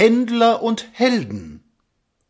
Händler und Helden.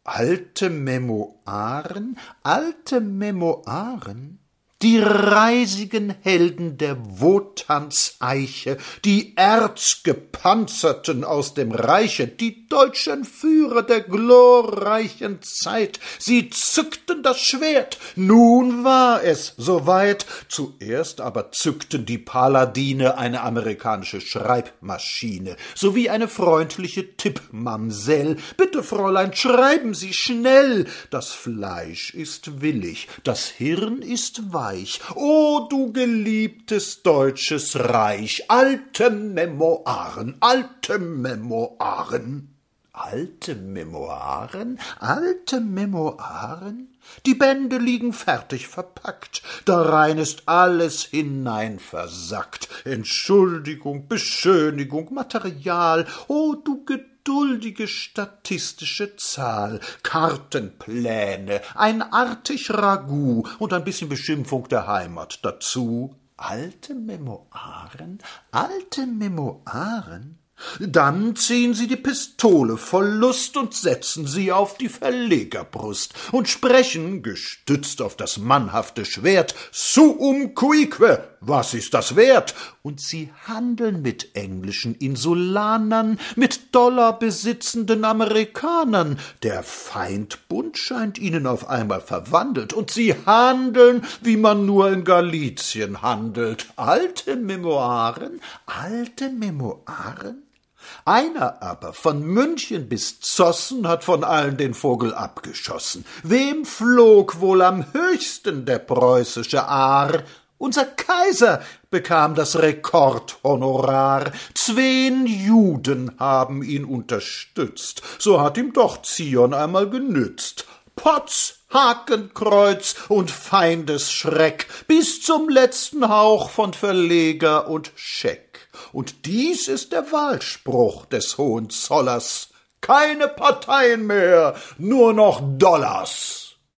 Alte Memoiren, alte Memoiren? Die reisigen Helden der Wotanseiche, die Erzgepanzerten aus dem Reiche, die deutschen Führer der glorreichen Zeit, sie zückten das Schwert, nun war es soweit, zuerst aber zückten die Paladine eine amerikanische Schreibmaschine, sowie eine freundliche Tippmamsell. Bitte, Fräulein, schreiben Sie schnell, das Fleisch ist willig, das Hirn ist weich, Reich, o du geliebtes deutsches Reich, alte Memoiren, alte Memoiren. Alte Memoiren, alte Memoiren? Die Bände liegen fertig verpackt, darein ist alles hineinversackt. Entschuldigung, Beschönigung, Material, o du geduldige statistische Zahl, Kartenpläne, ein artig Ragout und ein bisschen Beschimpfung der Heimat dazu. Alte Memoiren, alte Memoiren? Dann ziehen sie die Pistole voll Lust und setzen sie auf die Verlegerbrust und sprechen, gestützt auf das mannhafte Schwert, suum cuique, was ist das wert? Und sie handeln mit englischen Insulanern, mit Dollar besitzenden Amerikanern. Der Feindbund scheint ihnen auf einmal verwandelt, und sie handeln, wie man nur in Galizien handelt. Alte Memoiren, alte Memoiren? Einer aber von München bis Zossen hat von allen den Vogel abgeschossen. Wem flog wohl am höchsten der preußische Aar? Unser Kaiser bekam das Rekordhonorar. Zween Juden haben ihn unterstützt. So hat ihm doch Zion einmal genützt. Potz, Hakenkreuz und Feindesschreck bis zum letzten Hauch von Verleger und Scheck. Und dies ist der Wahlspruch des Hohenzollers. Keine Parteien mehr, nur noch Dollars.